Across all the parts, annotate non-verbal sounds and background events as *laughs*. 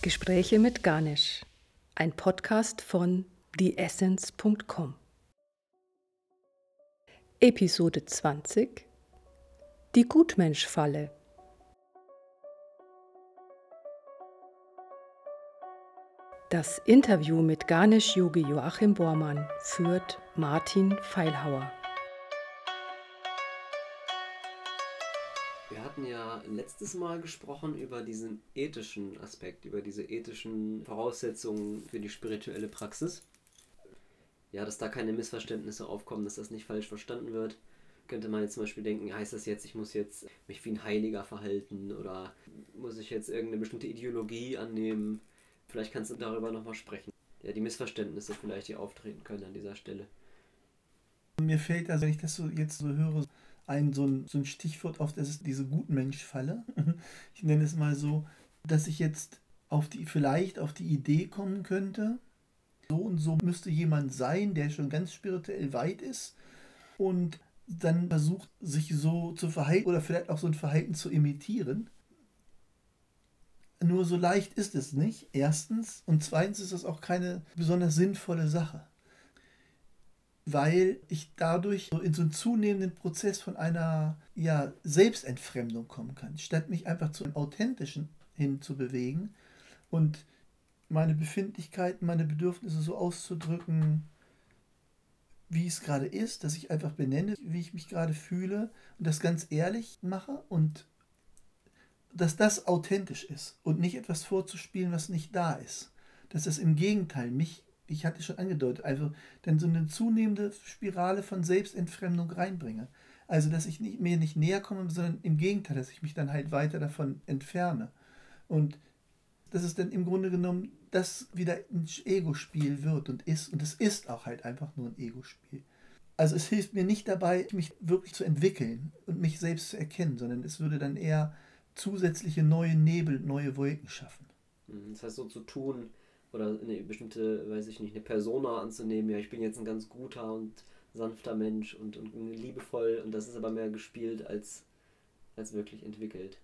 Gespräche mit Ganesh, ein Podcast von theessence.com. Episode 20 Die Gutmensch-Falle. Das Interview mit Ganesh Yogi Joachim Bormann führt Martin Feilhauer. Hatten ja letztes Mal gesprochen über diesen ethischen Aspekt, über diese ethischen Voraussetzungen für die spirituelle Praxis. Ja, dass da keine Missverständnisse aufkommen, dass das nicht falsch verstanden wird. Könnte man jetzt zum Beispiel denken, heißt das jetzt, ich muss jetzt mich wie ein Heiliger verhalten oder muss ich jetzt irgendeine bestimmte Ideologie annehmen? Vielleicht kannst du darüber nochmal sprechen. Ja, die Missverständnisse vielleicht, die auftreten können an dieser Stelle. Mir fällt also, wenn ich das so jetzt so höre, ein so ein, so ein Stichwort das ist diese Gutmensch-Falle. *laughs* Ich nenne es mal so, dass ich jetzt auf die, vielleicht auf die Idee kommen könnte, so und so müsste jemand sein, der schon ganz spirituell weit ist und dann versucht, sich so zu verhalten oder vielleicht auch so ein Verhalten zu imitieren. Nur so leicht ist es nicht, erstens. Und zweitens ist es auch keine besonders sinnvolle Sache. Weil ich dadurch so in so einen zunehmenden Prozess von einer ja, Selbstentfremdung kommen kann, statt mich einfach zu einem authentischen hin zu bewegen und meine Befindlichkeiten, meine Bedürfnisse so auszudrücken, wie es gerade ist, dass ich einfach benenne, wie ich mich gerade fühle und das ganz ehrlich mache und dass das authentisch ist und nicht etwas vorzuspielen, was nicht da ist. Dass das im Gegenteil mich, ich hatte schon angedeutet, also dann so eine zunehmende Spirale von Selbstentfremdung reinbringe. Also dass ich nicht, mir nicht näher komme, sondern im Gegenteil, dass ich mich dann halt weiter davon entferne. Und dass es dann im Grunde genommen das wieder ein Ego-Spiel wird und ist. Und es ist auch halt einfach nur ein Ego-Spiel. Also es hilft mir nicht dabei, mich wirklich zu entwickeln und mich selbst zu erkennen, sondern es würde dann eher zusätzliche neue Nebel, neue Wolken schaffen. Mhm, das heißt, so zu tun oder eine bestimmte, weiß ich nicht, eine Persona anzunehmen, ja, ich bin jetzt ein ganz guter und sanfter Mensch und, und liebevoll und das ist aber mehr gespielt als, als wirklich entwickelt.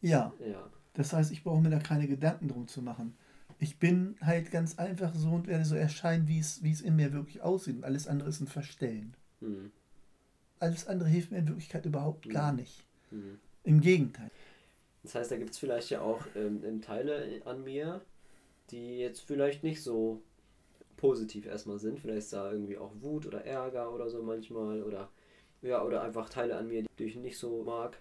Ja. ja. Das heißt, ich brauche mir da keine Gedanken drum zu machen. Ich bin halt ganz einfach so und werde so erscheinen, wie es, wie es in mir wirklich aussieht. Und alles andere ist ein Verstellen. Mhm. Alles andere hilft mir in Wirklichkeit überhaupt mhm. gar nicht. Mhm. Im Gegenteil. Das heißt, da gibt es vielleicht ja auch ähm, Teile an mir, die jetzt vielleicht nicht so positiv erstmal sind. Vielleicht ist da irgendwie auch Wut oder Ärger oder so manchmal oder ja, oder einfach Teile an mir, die ich nicht so mag.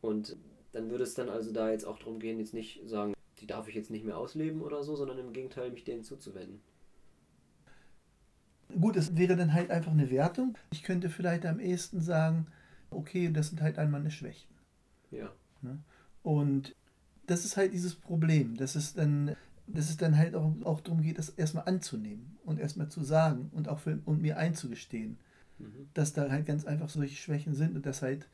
Und dann würde es dann also da jetzt auch darum gehen, jetzt nicht sagen, die darf ich jetzt nicht mehr ausleben oder so, sondern im Gegenteil mich denen zuzuwenden. Gut, es wäre dann halt einfach eine Wertung. Ich könnte vielleicht am ehesten sagen, okay, das sind halt einmal eine Schwächen. Ja. Ne? Und das ist halt dieses Problem, dass es dann, dass es dann halt auch, auch darum geht, das erstmal anzunehmen und erstmal zu sagen und auch für, und mir einzugestehen, mhm. dass da halt ganz einfach solche Schwächen sind und das halt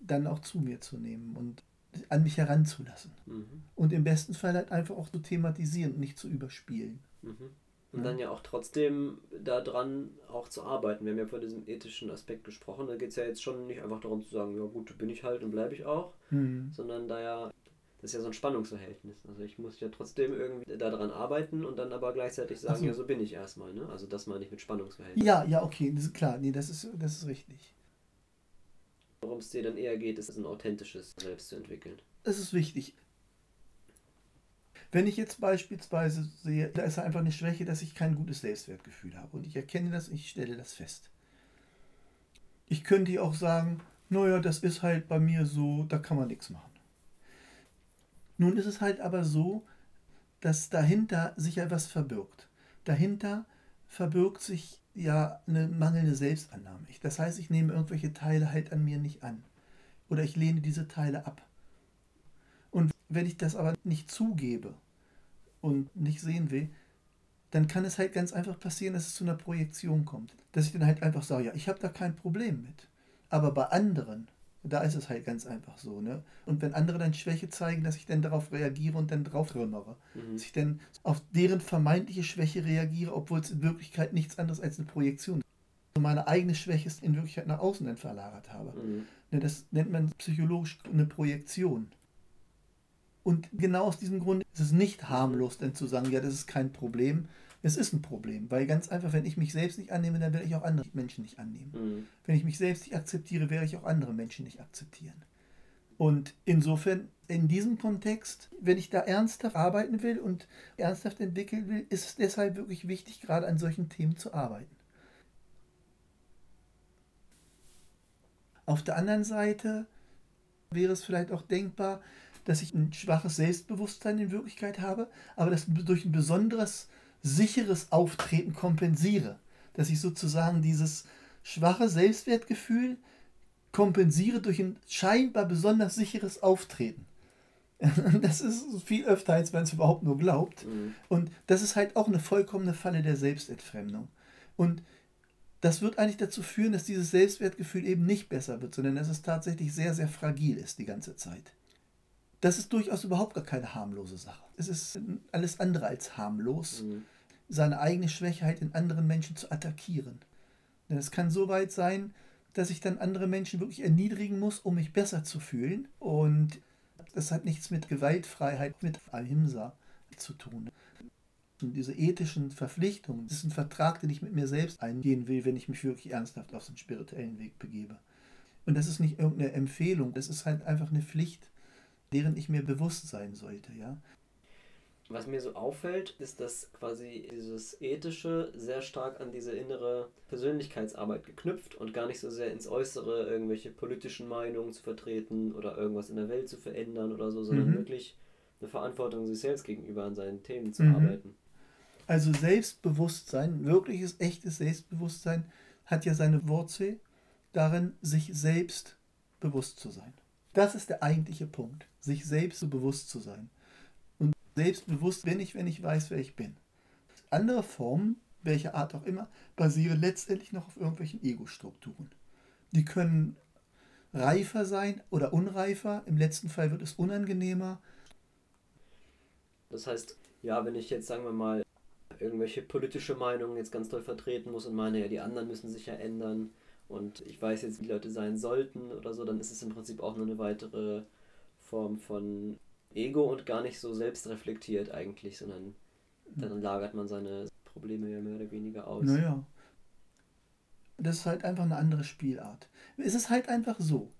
dann auch zu mir zu nehmen und an mich heranzulassen. Mhm. Und im besten Fall halt einfach auch zu thematisieren und nicht zu überspielen. Mhm. Und ja. dann ja auch trotzdem daran auch zu arbeiten. Wir haben ja von diesem ethischen Aspekt gesprochen. Da geht es ja jetzt schon nicht einfach darum zu sagen, ja gut, bin ich halt und bleibe ich auch, mhm. sondern da ja, das ist ja so ein Spannungsverhältnis. Also ich muss ja trotzdem irgendwie daran arbeiten und dann aber gleichzeitig sagen, so. ja, so bin ich erstmal. Ne? Also das meine ich mit Spannungsverhältnis. Ja, ja, okay, das ist klar. Nee, das ist, das ist richtig. Worum es dir dann eher geht, ist ein authentisches Selbst zu entwickeln. Das ist wichtig. Wenn ich jetzt beispielsweise sehe, da ist einfach eine Schwäche, dass ich kein gutes Selbstwertgefühl habe und ich erkenne das, ich stelle das fest. Ich könnte auch sagen, naja, das ist halt bei mir so, da kann man nichts machen. Nun ist es halt aber so, dass dahinter sich ja was verbirgt. Dahinter verbirgt sich ja eine mangelnde Selbstannahme. Das heißt, ich nehme irgendwelche Teile halt an mir nicht an. Oder ich lehne diese Teile ab. Und wenn ich das aber nicht zugebe und nicht sehen will, dann kann es halt ganz einfach passieren, dass es zu einer Projektion kommt. Dass ich dann halt einfach sage, ja, ich habe da kein Problem mit. Aber bei anderen, da ist es halt ganz einfach so. Ne? Und wenn andere dann Schwäche zeigen, dass ich dann darauf reagiere und dann drauf rümmere. Mhm. Dass ich dann auf deren vermeintliche Schwäche reagiere, obwohl es in Wirklichkeit nichts anderes als eine Projektion ist. Und meine eigene Schwäche in Wirklichkeit nach außen dann verlagert habe. Mhm. Ne, das nennt man psychologisch eine Projektion. Und genau aus diesem Grund ist es nicht harmlos, denn zu sagen, ja, das ist kein Problem. Es ist ein Problem, weil ganz einfach, wenn ich mich selbst nicht annehme, dann werde ich auch andere Menschen nicht annehmen. Mhm. Wenn ich mich selbst nicht akzeptiere, werde ich auch andere Menschen nicht akzeptieren. Und insofern, in diesem Kontext, wenn ich da ernsthaft arbeiten will und ernsthaft entwickeln will, ist es deshalb wirklich wichtig, gerade an solchen Themen zu arbeiten. Auf der anderen Seite wäre es vielleicht auch denkbar, dass ich ein schwaches Selbstbewusstsein in Wirklichkeit habe, aber das durch ein besonderes, sicheres Auftreten kompensiere. Dass ich sozusagen dieses schwache Selbstwertgefühl kompensiere durch ein scheinbar besonders sicheres Auftreten. *laughs* Das ist viel öfter, als man es überhaupt nur glaubt. Mhm. Und das ist halt auch eine vollkommene Falle der Selbstentfremdung. Und das wird eigentlich dazu führen, dass dieses Selbstwertgefühl eben nicht besser wird, sondern dass es tatsächlich sehr, sehr fragil ist die ganze Zeit. Das ist durchaus überhaupt gar keine harmlose Sache. Es ist alles andere als harmlos, Mhm. seine eigene Schwäche halt in anderen Menschen zu attackieren. Denn es kann so weit sein, dass ich dann andere Menschen wirklich erniedrigen muss, um mich besser zu fühlen. Und das hat nichts mit Gewaltfreiheit, mit Ahimsa zu tun. Und diese ethischen Verpflichtungen, das ist ein Vertrag, den ich mit mir selbst eingehen will, wenn ich mich wirklich ernsthaft auf den spirituellen Weg begebe. Und das ist nicht irgendeine Empfehlung, das ist halt einfach eine Pflicht, deren ich mir bewusst sein sollte, ja. Was mir so auffällt, ist, dass quasi dieses Ethische sehr stark an diese innere Persönlichkeitsarbeit geknüpft und gar nicht so sehr ins Äußere irgendwelche politischen Meinungen zu vertreten oder irgendwas in der Welt zu verändern oder so, sondern Mhm. wirklich eine Verantwortung sich selbst gegenüber an seinen Themen zu Mhm. arbeiten. Also Selbstbewusstsein, wirkliches, echtes Selbstbewusstsein hat ja seine Wurzel darin, sich selbst bewusst zu sein. Das ist der eigentliche Punkt, sich selbst so bewusst zu sein. Und selbstbewusst bin ich, wenn ich weiß, wer ich bin. Andere Formen, welcher Art auch immer, basieren letztendlich noch auf irgendwelchen Ego-Strukturen. Die können reifer sein oder unreifer. Im letzten Fall wird es unangenehmer. Das heißt, ja, wenn ich jetzt, sagen wir mal, irgendwelche politische Meinungen jetzt ganz doll vertreten muss und meine, ja, die anderen müssen sich ja ändern und ich weiß jetzt, wie Leute sein sollten oder so, dann ist es im Prinzip auch nur eine weitere Form von Ego und gar nicht so selbstreflektiert eigentlich, sondern dann lagert man seine Probleme ja mehr oder weniger aus. Naja. Das ist halt einfach eine andere Spielart. Es ist halt einfach so.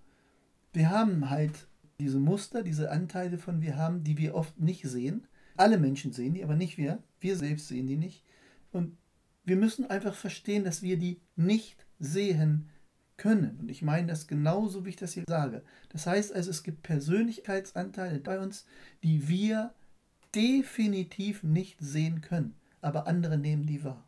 Wir haben halt diese Muster, diese Anteile von wir haben, die wir oft nicht sehen. Alle Menschen sehen die, aber nicht wir. Wir selbst sehen die nicht. Und wir müssen einfach verstehen, dass wir die nicht sehen können. Und ich meine das genauso, wie ich das hier sage. Das heißt also, es gibt Persönlichkeitsanteile bei uns, die wir definitiv nicht sehen können, aber andere nehmen die wahr.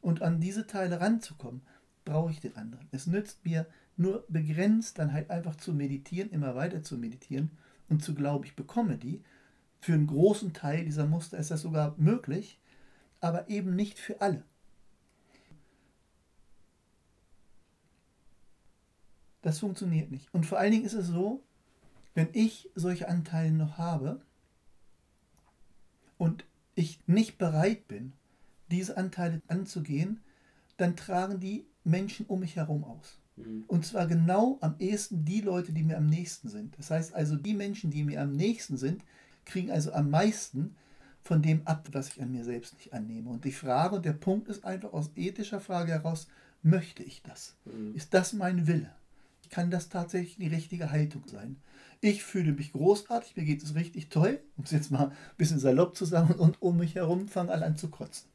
Und an diese Teile ranzukommen, brauche ich den anderen. Es nützt mir nur begrenzt dann halt einfach zu meditieren, immer weiter zu meditieren und zu glauben, ich bekomme die. Für einen großen Teil dieser Muster ist das sogar möglich, aber eben nicht für alle. Das funktioniert nicht. Und vor allen Dingen ist es so, wenn ich solche Anteile noch habe und ich nicht bereit bin, diese Anteile anzugehen, dann tragen die Menschen um mich herum aus. Mhm. Und zwar genau am ehesten die Leute, die mir am nächsten sind. Das heißt also, die Menschen, die mir am nächsten sind, kriegen also am meisten von dem ab, was ich an mir selbst nicht annehme. Und die Frage, und der Punkt ist einfach aus ethischer Frage heraus, möchte ich das? Mhm. Ist das mein Wille? Kann das tatsächlich die richtige Haltung sein? Ich fühle mich großartig, mir geht es richtig toll, um es jetzt mal ein bisschen salopp zu sagen, und um mich herum fangen alle an zu kotzen.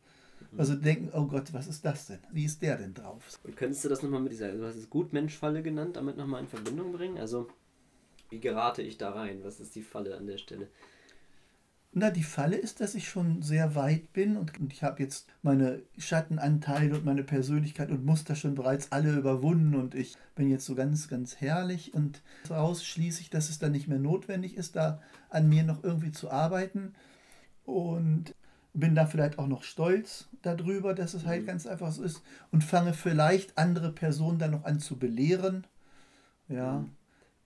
Also denken, oh Gott, was ist das denn? Wie ist der denn drauf? Und könntest du das nochmal mit dieser, du hast es Gutmensch-Falle genannt, damit nochmal in Verbindung bringen? Also, wie gerate ich da rein? Was ist die Falle an der Stelle? Na, die Falle ist, dass ich schon sehr weit bin und, und ich habe jetzt meine Schattenanteile und meine Persönlichkeit und Muster schon bereits alle überwunden und ich bin jetzt so ganz, ganz herrlich und daraus schließe ich, dass es dann nicht mehr notwendig ist, da an mir noch irgendwie zu arbeiten und bin da vielleicht auch noch stolz darüber, dass es halt Mhm. ganz einfach so ist und fange vielleicht andere Personen dann noch an zu belehren, ja, Mhm.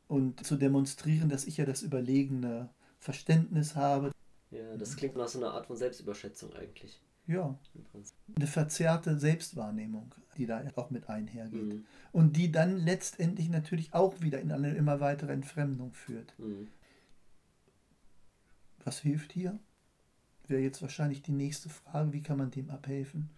und zu demonstrieren, dass ich ja das überlegene Verständnis habe. Ja, das klingt nach so einer Art von Selbstüberschätzung eigentlich. Ja, eine verzerrte Selbstwahrnehmung, die da auch mit einhergeht. Mhm. Und die dann letztendlich natürlich auch wieder in eine immer weitere Entfremdung führt. Mhm. was hilft hier? Wäre jetzt wahrscheinlich die nächste Frage, wie kann man dem abhelfen?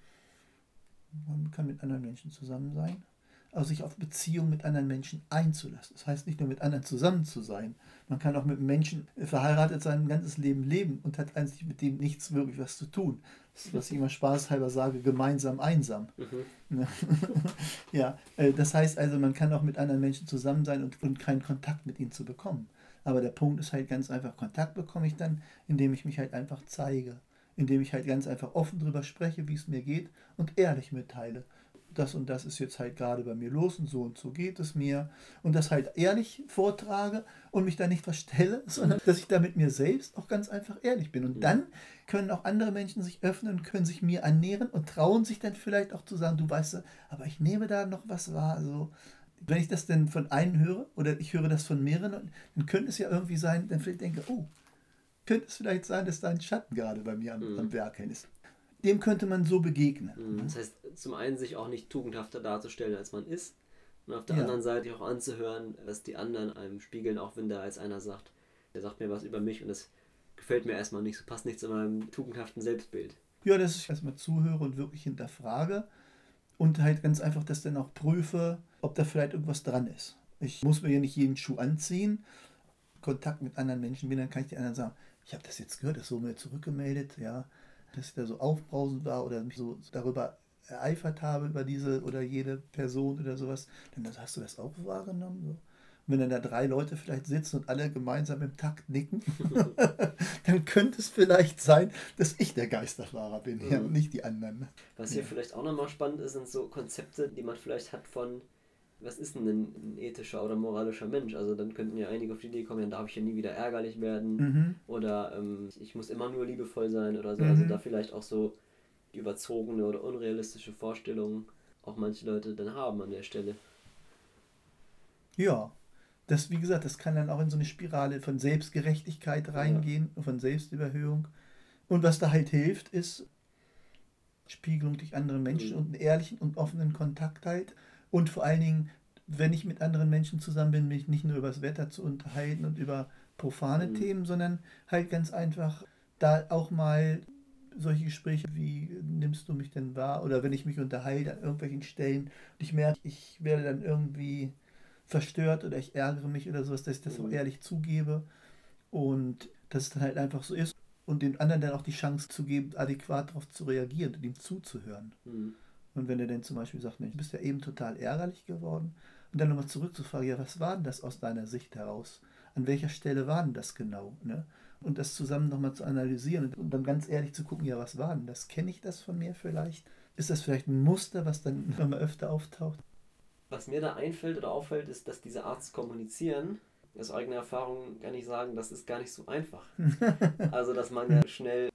Man kann mit anderen Menschen zusammen sein, also sich auf Beziehungen mit anderen Menschen einzulassen. Das heißt nicht nur mit anderen zusammen zu sein. Man kann auch mit Menschen verheiratet sein, ein ganzes Leben leben und hat eigentlich mit dem nichts wirklich was zu tun. Das ist, was ich immer spaßhalber sage, gemeinsam einsam. Mhm. *laughs* ja, äh, das heißt also, man kann auch mit anderen Menschen zusammen sein und, und keinen Kontakt mit ihnen zu bekommen. Aber der Punkt ist halt ganz einfach, Kontakt bekomme ich dann, indem ich mich halt einfach zeige, indem ich halt ganz einfach offen drüber spreche, wie es mir geht und ehrlich mitteile. Das und das ist jetzt halt gerade bei mir los und so und so geht es mir. Und das halt ehrlich vortrage und mich da nicht verstelle, *laughs* sondern dass ich da mit mir selbst auch ganz einfach ehrlich bin. Und mhm. dann können auch andere Menschen sich öffnen, können sich mir annähern und trauen sich dann vielleicht auch zu sagen, du weißt, aber ich nehme da noch was wahr. So, wenn ich das denn von einem höre oder ich höre das von mehreren, dann könnte es ja irgendwie sein, dann vielleicht denke, oh, könnte es vielleicht sein, dass da ein Schatten gerade bei mir am, mhm. am Werk ist. Dem könnte man so begegnen. Mhm. Das heißt, zum einen sich auch nicht tugendhafter darzustellen, als man ist, und auf der ja. anderen Seite auch anzuhören, was die anderen einem spiegeln, auch wenn da als einer sagt, der sagt mir was über mich und das gefällt mir erstmal nicht, so passt nicht zu meinem tugendhaften Selbstbild. Ja, dass ich erstmal zuhöre und wirklich hinterfrage und halt ganz einfach das dann auch prüfe, ob da vielleicht irgendwas dran ist. Ich muss mir ja nicht jeden Schuh anziehen, Kontakt mit anderen Menschen bin, dann kann ich die anderen sagen, ich habe das jetzt gehört, das so mir zurückgemeldet, ja, dass ich da so aufbrausend war oder mich so darüber ereifert habe, über diese oder jede Person oder sowas, dann hast du das auch wahrgenommen. So. Und wenn dann da drei Leute vielleicht sitzen und alle gemeinsam im Takt nicken, *laughs* *laughs* dann könnte es vielleicht sein, dass ich der Geisterfahrer bin, mhm. ja, und nicht die anderen. Was hier ja. vielleicht auch nochmal spannend ist, sind so Konzepte, die man vielleicht hat von was ist denn ein, ethischer oder moralischer Mensch? Also dann könnten ja einige auf die Idee kommen, dann darf ich ja nie wieder ärgerlich werden mhm. oder ähm, ich muss immer nur liebevoll sein oder so. Also mhm. Also da vielleicht auch so überzogene oder unrealistische Vorstellungen auch manche Leute dann haben an der Stelle. Ja, das, wie gesagt, das kann dann auch in so eine Spirale von Selbstgerechtigkeit reingehen, ja. von Selbstüberhöhung. Und was da halt hilft, ist Spiegelung durch andere Menschen mhm. und einen ehrlichen und offenen Kontakt halt. Und vor allen Dingen, wenn ich mit anderen Menschen zusammen bin, mich nicht nur über das Wetter zu unterhalten und über profane mhm. Themen, sondern halt ganz einfach da auch mal solche Gespräche wie nimmst du mich denn wahr oder wenn ich mich unterhalte an irgendwelchen Stellen und ich merke, ich werde dann irgendwie verstört oder ich ärgere mich oder sowas, dass ich das mhm. auch ehrlich zugebe und dass es dann halt einfach so ist und den anderen dann auch die Chance zu geben, adäquat darauf zu reagieren und ihm zuzuhören. Mhm. Und wenn er dann zum Beispiel sagt, Mensch, du bist ja eben total ärgerlich geworden, und dann nochmal zurückzufragen, ja, was war denn das aus deiner Sicht heraus? An welcher Stelle war denn das genau? Ne? Und das zusammen nochmal zu analysieren und dann ganz ehrlich zu gucken, ja, was war denn das? Kenne ich das von mir vielleicht? Ist das vielleicht ein Muster, was dann *laughs* immer öfter auftaucht? Was mir da einfällt oder auffällt, ist, dass diese Art zu kommunizieren, aus eigener Erfahrung kann ich sagen, das ist gar nicht so einfach. *laughs* also, dass man ja schnell,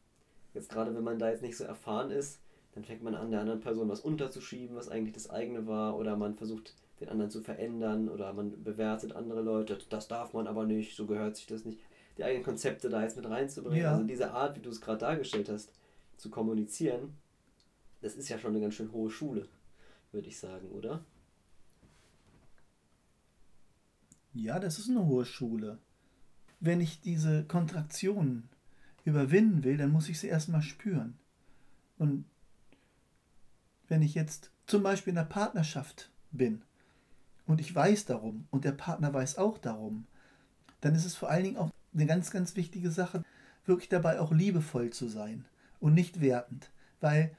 jetzt gerade wenn man da jetzt nicht so erfahren ist, dann fängt man an, der anderen Person was unterzuschieben, was eigentlich das eigene war, oder man versucht, den anderen zu verändern, oder man bewertet andere Leute, das darf man aber nicht, so gehört sich das nicht. Die eigenen Konzepte da jetzt mit reinzubringen, ja. also diese Art, wie du es gerade dargestellt hast, zu kommunizieren, das ist ja schon eine ganz schön hohe Schule, würde ich sagen, oder? Ja, das ist eine hohe Schule. Wenn ich diese Kontraktionen überwinden will, dann muss ich sie erstmal spüren. Und wenn ich jetzt zum Beispiel in einer Partnerschaft bin und ich weiß darum und der Partner weiß auch darum, dann ist es vor allen Dingen auch eine ganz, ganz wichtige Sache, wirklich dabei auch liebevoll zu sein und nicht wertend, weil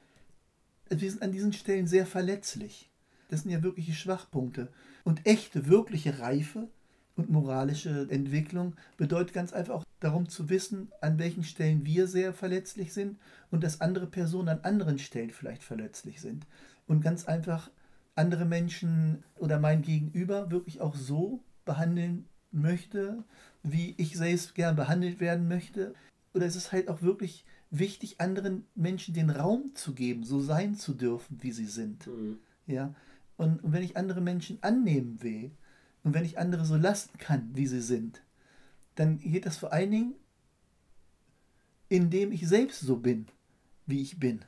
wir sind an diesen Stellen sehr verletzlich. Das sind ja wirkliche Schwachpunkte. Und echte, wirkliche Reife und moralische Entwicklung bedeutet ganz einfach auch darum zu wissen, an welchen Stellen wir sehr verletzlich sind und dass andere Personen an anderen Stellen vielleicht verletzlich sind. Und ganz einfach andere Menschen oder mein Gegenüber wirklich auch so behandeln möchte, wie ich selbst gern behandelt werden möchte. Oder es ist halt auch wirklich wichtig, anderen Menschen den Raum zu geben, so sein zu dürfen, wie sie sind. Mhm. Ja. Und, und wenn ich andere Menschen annehmen will und wenn ich andere so lassen kann, wie sie sind, dann geht das vor allen Dingen, indem ich selbst so bin, wie ich bin.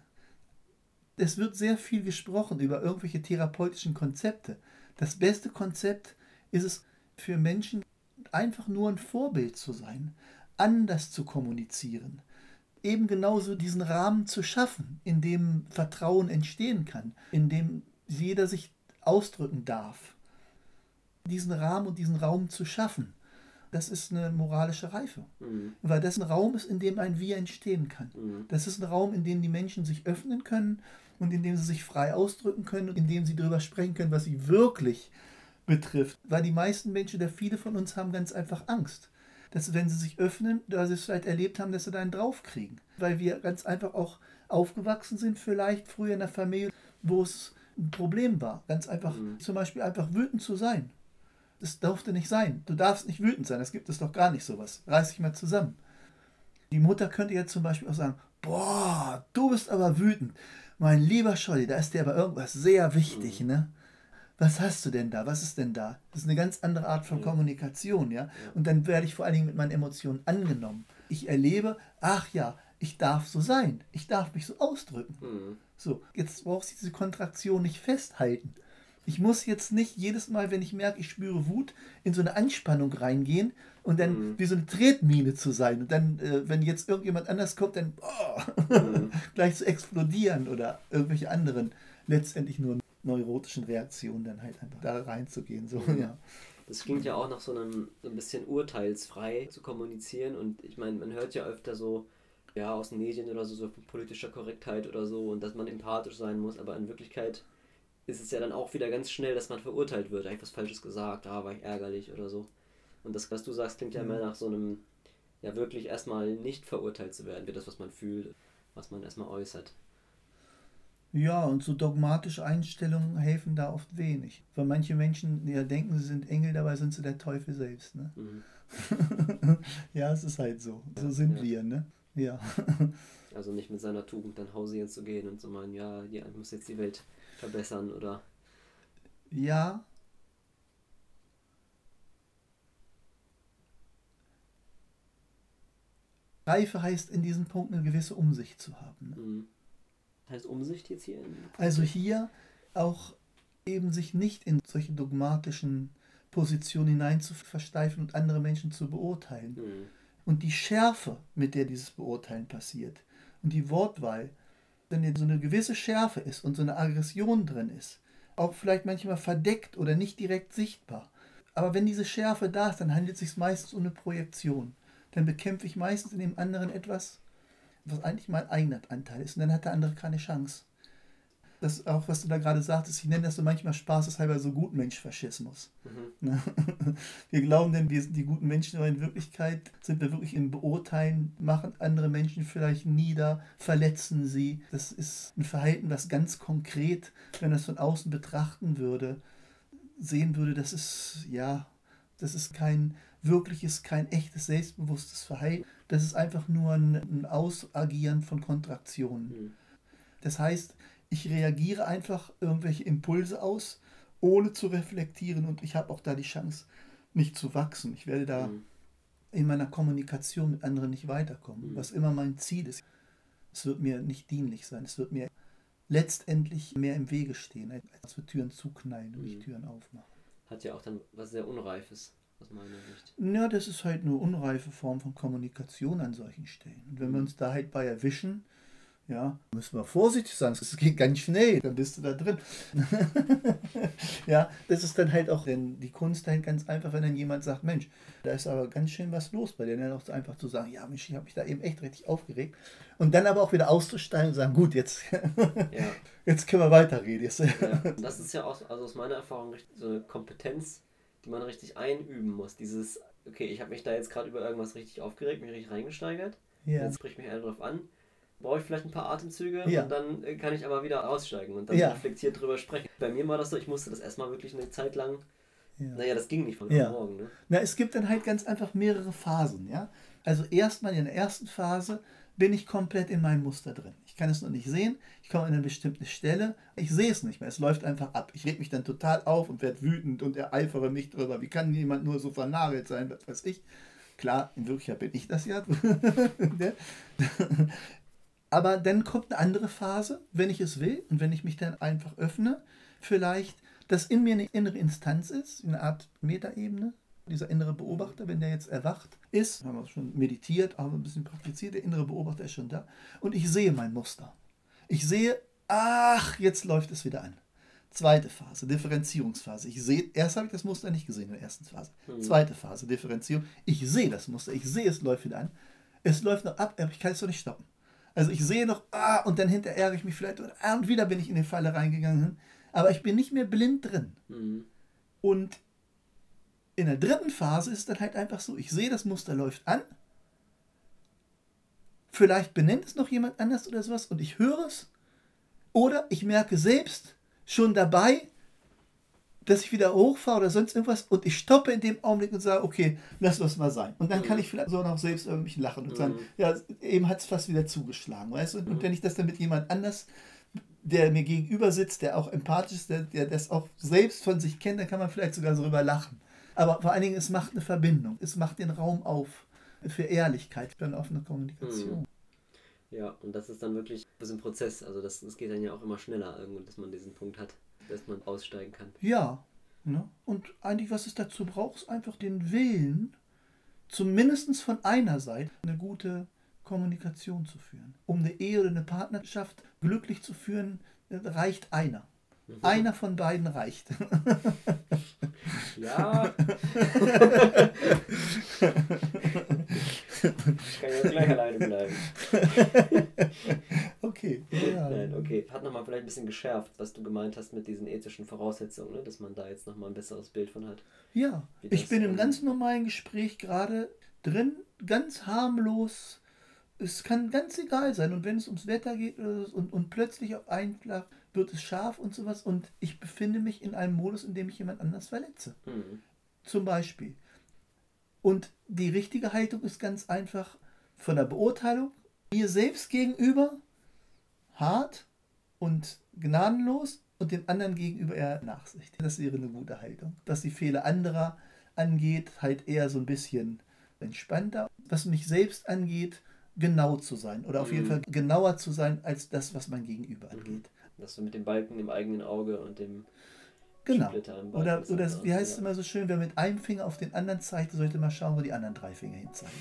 Es wird sehr viel gesprochen über irgendwelche therapeutischen Konzepte. Das beste Konzept ist es für Menschen, einfach nur ein Vorbild zu sein. anders zu kommunizieren. Eben genauso diesen Rahmen zu schaffen, in dem Vertrauen entstehen kann, in dem jeder sich ausdrücken darf. Diesen Rahmen und diesen Raum zu schaffen, das ist eine moralische Reife. Mhm. Weil das ein Raum ist, in dem ein Wir entstehen kann. Mhm. Das ist ein Raum, in dem die Menschen sich öffnen können und in dem sie sich frei ausdrücken können und in dem sie darüber sprechen können, was sie wirklich betrifft. Weil die meisten Menschen, oder viele von uns, haben ganz einfach Angst. Dass wenn sie sich öffnen, da sie es vielleicht erlebt haben, dass sie da einen draufkriegen. Weil wir ganz einfach auch aufgewachsen sind, vielleicht früher in der Familie, wo es ein Problem war. Ganz einfach, Mhm. zum Beispiel einfach wütend zu sein. Das durfte nicht sein. Du darfst nicht wütend sein. Das gibt es doch gar nicht sowas. Reiß dich mal zusammen. Die Mutter könnte jetzt zum Beispiel auch sagen, boah, du bist aber wütend. Mein lieber Scholli, da ist dir aber irgendwas sehr wichtig, ne? Was hast du denn da? Was ist denn da? Das ist eine ganz andere Art von Ja. Kommunikation, ja? Und dann werde ich vor allen Dingen mit meinen Emotionen angenommen. Ich erlebe, ach ja, ich darf so sein. Ich darf mich so ausdrücken. Mhm. So, jetzt brauchst du diese Kontraktion nicht festhalten. Ich muss jetzt nicht jedes Mal, wenn ich merke, ich spüre Wut, in so eine Anspannung reingehen und dann Mhm. wie so eine Tretmine zu sein. Und dann, äh, wenn jetzt irgendjemand anders kommt, dann oh, Mhm. *laughs* gleich zu explodieren oder irgendwelche anderen letztendlich nur neurotischen Reaktionen dann halt einfach da reinzugehen. So, Mhm. ja. Das klingt ja auch nach so einem so ein bisschen urteilsfrei zu kommunizieren und ich meine, man hört ja öfter so, ja, aus den Medien oder so, so von politischer Korrektheit oder so und dass man empathisch sein muss, aber in Wirklichkeit ist es ja dann auch wieder ganz schnell, dass man verurteilt wird, eigentlich was Falsches gesagt, da war ich ärgerlich oder so. Und das, was du sagst, klingt ja Mhm. mehr nach so einem, ja wirklich erstmal nicht verurteilt zu werden, wie das, was man fühlt, was man erstmal äußert. Ja, und so dogmatische Einstellungen helfen da oft wenig. Weil manche Menschen ja denken, sie sind Engel, dabei sind sie der Teufel selbst. Ne? Mhm. *laughs* ja, es ist halt so. So sind Ja. wir, ne? Ja. Also nicht mit seiner Tugend dann hausieren zu gehen und zu meinen, ja, ja, ich muss jetzt die Welt verbessern oder Ja. Reife heißt in diesem Punkt eine gewisse Umsicht zu haben. Ne? Mhm. Heißt Umsicht jetzt hier? In Also hier auch eben sich nicht in solche dogmatischen Positionen hinein zu versteifen und andere Menschen zu beurteilen. Mhm. Und die Schärfe, mit der dieses Beurteilen passiert und die Wortwahl, wenn so eine gewisse Schärfe ist und so eine Aggression drin ist, auch vielleicht manchmal verdeckt oder nicht direkt sichtbar. Aber wenn diese Schärfe da ist, dann handelt es sich meistens um eine Projektion. Dann bekämpfe ich meistens in dem anderen etwas, was eigentlich mein eigener Anteil ist. Und dann hat der andere keine Chance. Das auch, was du da gerade sagtest, ich nenne das so manchmal spaßeshalber so Gutmensch-Faschismus. Mhm. *laughs* Wir glauben denn, wir sind die guten Menschen, aber in Wirklichkeit sind wir wirklich im Beurteilen, machen andere Menschen vielleicht nieder, verletzen sie. Das ist ein Verhalten, was ganz konkret, wenn das von außen betrachten würde, sehen würde, das ist, ja, das ist kein wirkliches, kein echtes, selbstbewusstes Verhalten. Das ist einfach nur ein, ein Ausagieren von Kontraktionen. Mhm. Das heißt, ich reagiere einfach irgendwelche Impulse aus, ohne zu reflektieren und ich habe auch da die Chance, nicht zu wachsen. Ich werde da Mhm. in meiner Kommunikation mit anderen nicht weiterkommen, Mhm. was immer mein Ziel ist. Es wird mir nicht dienlich sein. Es wird mir letztendlich mehr im Wege stehen, als wir Türen zuknallen und nicht Mhm. Türen aufmachen. Hat ja auch dann was sehr Unreifes, aus meiner Sicht. Ja, das ist halt eine unreife Form von Kommunikation an solchen Stellen. Und wenn wir uns da halt bei erwischen, ja, müssen wir vorsichtig sein, es geht ganz schnell, dann bist du da drin. *laughs* ja, das ist dann halt auch denn die Kunst halt ganz einfach, wenn dann jemand sagt, Mensch, da ist aber ganz schön was los bei dir, dann auch einfach zu sagen, ja Mensch, ich habe mich da eben echt richtig aufgeregt. Und dann aber auch wieder auszusteigen und sagen, gut, jetzt, *laughs* Ja, jetzt können wir weiterreden. Jetzt, ja. Das ist ja auch, also aus meiner Erfahrung, so eine Kompetenz, die man richtig einüben muss. Dieses, okay, ich habe mich da jetzt gerade über irgendwas richtig aufgeregt, mich richtig reingesteigert. ja. Jetzt spricht mich einer drauf an. Brauche ich vielleicht ein paar Atemzüge Ja. und dann äh, kann ich aber wieder aussteigen und dann Ja. reflektiert drüber sprechen. Bei mir war das so, ich musste das erstmal wirklich eine Zeit lang, ja. naja, das ging nicht von Ja. Morgen, ne? Na, es gibt dann halt ganz einfach mehrere Phasen, ja. Also erstmal in der ersten Phase bin ich komplett in meinem Muster drin. Ich kann es noch nicht sehen, ich komme an eine bestimmte Stelle, ich sehe es nicht mehr, es läuft einfach ab. Ich reg mich dann total auf und werde wütend und ereifere mich drüber. Wie kann jemand nur so vernagelt sein, was weiß ich. Klar, in Wirklichkeit bin ich das ja. *laughs* Aber dann kommt eine andere Phase, wenn ich es will und wenn ich mich dann einfach öffne, vielleicht, dass in mir eine innere Instanz ist, eine Art Metaebene, Dieser innere Beobachter, wenn der jetzt erwacht ist, haben wir schon meditiert, haben wir ein bisschen praktiziert, der innere Beobachter ist schon da. Und ich sehe mein Muster. Ich sehe, ach, jetzt läuft es wieder an. Zweite Phase, Differenzierungsphase. Ich sehe, erst habe ich das Muster nicht gesehen in der ersten Phase. Mhm. Zweite Phase, Differenzierung. Ich sehe das Muster, ich sehe, es läuft wieder an. Es läuft noch ab, aber ich kann es doch nicht stoppen. Also ich sehe noch, ah, und dann hinterher ärgere ich mich vielleicht, ah, und wieder bin ich in die Falle reingegangen. Aber ich bin nicht mehr blind drin. Mhm. Und in der dritten Phase ist dann halt einfach so, ich sehe, das Muster läuft an. Vielleicht benennt es noch jemand anders oder sowas und ich höre es. Oder ich merke selbst schon dabei, dass ich wieder hochfahre oder sonst irgendwas und ich stoppe in dem Augenblick und sage, okay, lass das mal sein. Und dann kann mhm. ich vielleicht so noch selbst irgendwie lachen und sagen, mhm. ja, eben hat es fast wieder zugeschlagen, weißt du? Und, mhm. wenn ich das dann mit jemand anders, der mir gegenüber sitzt, der auch empathisch ist, der, der das auch selbst von sich kennt, dann kann man vielleicht sogar so drüber lachen. Aber vor allen Dingen, es macht eine Verbindung, es macht den Raum auf für Ehrlichkeit, für eine offene Kommunikation. Ja, und das ist dann wirklich ein Prozess. Also das, das geht dann ja auch immer schneller, dass man diesen Punkt hat dass man aussteigen kann. Ja. Ne? Und eigentlich, was es dazu braucht, ist einfach den Willen, zumindest von einer Seite eine gute Kommunikation zu führen. Um eine Ehe oder eine Partnerschaft glücklich zu führen, reicht einer. Einer von beiden reicht. *laughs* Ja. Ich kann ja gleich alleine bleiben. *laughs* okay. Ja. Nein, okay. Hat nochmal vielleicht ein bisschen geschärft, was du gemeint hast mit diesen ethischen Voraussetzungen, ne? dass man da jetzt nochmal ein besseres Bild von hat. Ja, ich bin im ganz normalen Gespräch gerade drin, ganz harmlos. Es kann ganz egal sein. Und wenn es ums Wetter geht und, und plötzlich auf einen Schlag wird es scharf und sowas und ich befinde mich in einem Modus, in dem ich jemand anders verletze. Mhm. Zum Beispiel. Und die richtige Haltung ist ganz einfach von der Beurteilung mir selbst gegenüber hart und gnadenlos und dem anderen gegenüber eher nachsichtig. Das wäre eine gute Haltung. Was die Fehler anderer angeht, halt eher so ein bisschen entspannter. Was mich selbst angeht, genau zu sein oder auf mhm. jeden Fall genauer zu sein als das, was mein Gegenüber mhm. angeht. Dass du mit dem Balken im eigenen Auge und dem Genau. Oder, oder wie heißt es immer so schön, wer mit einem Finger auf den anderen zeigt, sollte mal schauen, wo die anderen drei Finger hin zeigen.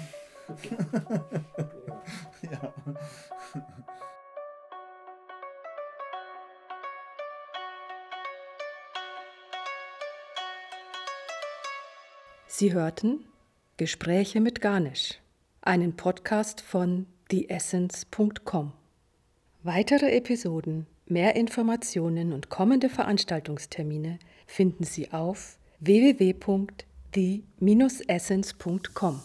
*laughs* ja. Sie hörten Gespräche mit Garnisch, einen Podcast von theessence.com. Weitere Episoden Mehr Informationen und kommende Veranstaltungstermine finden Sie auf www.the-essence.com.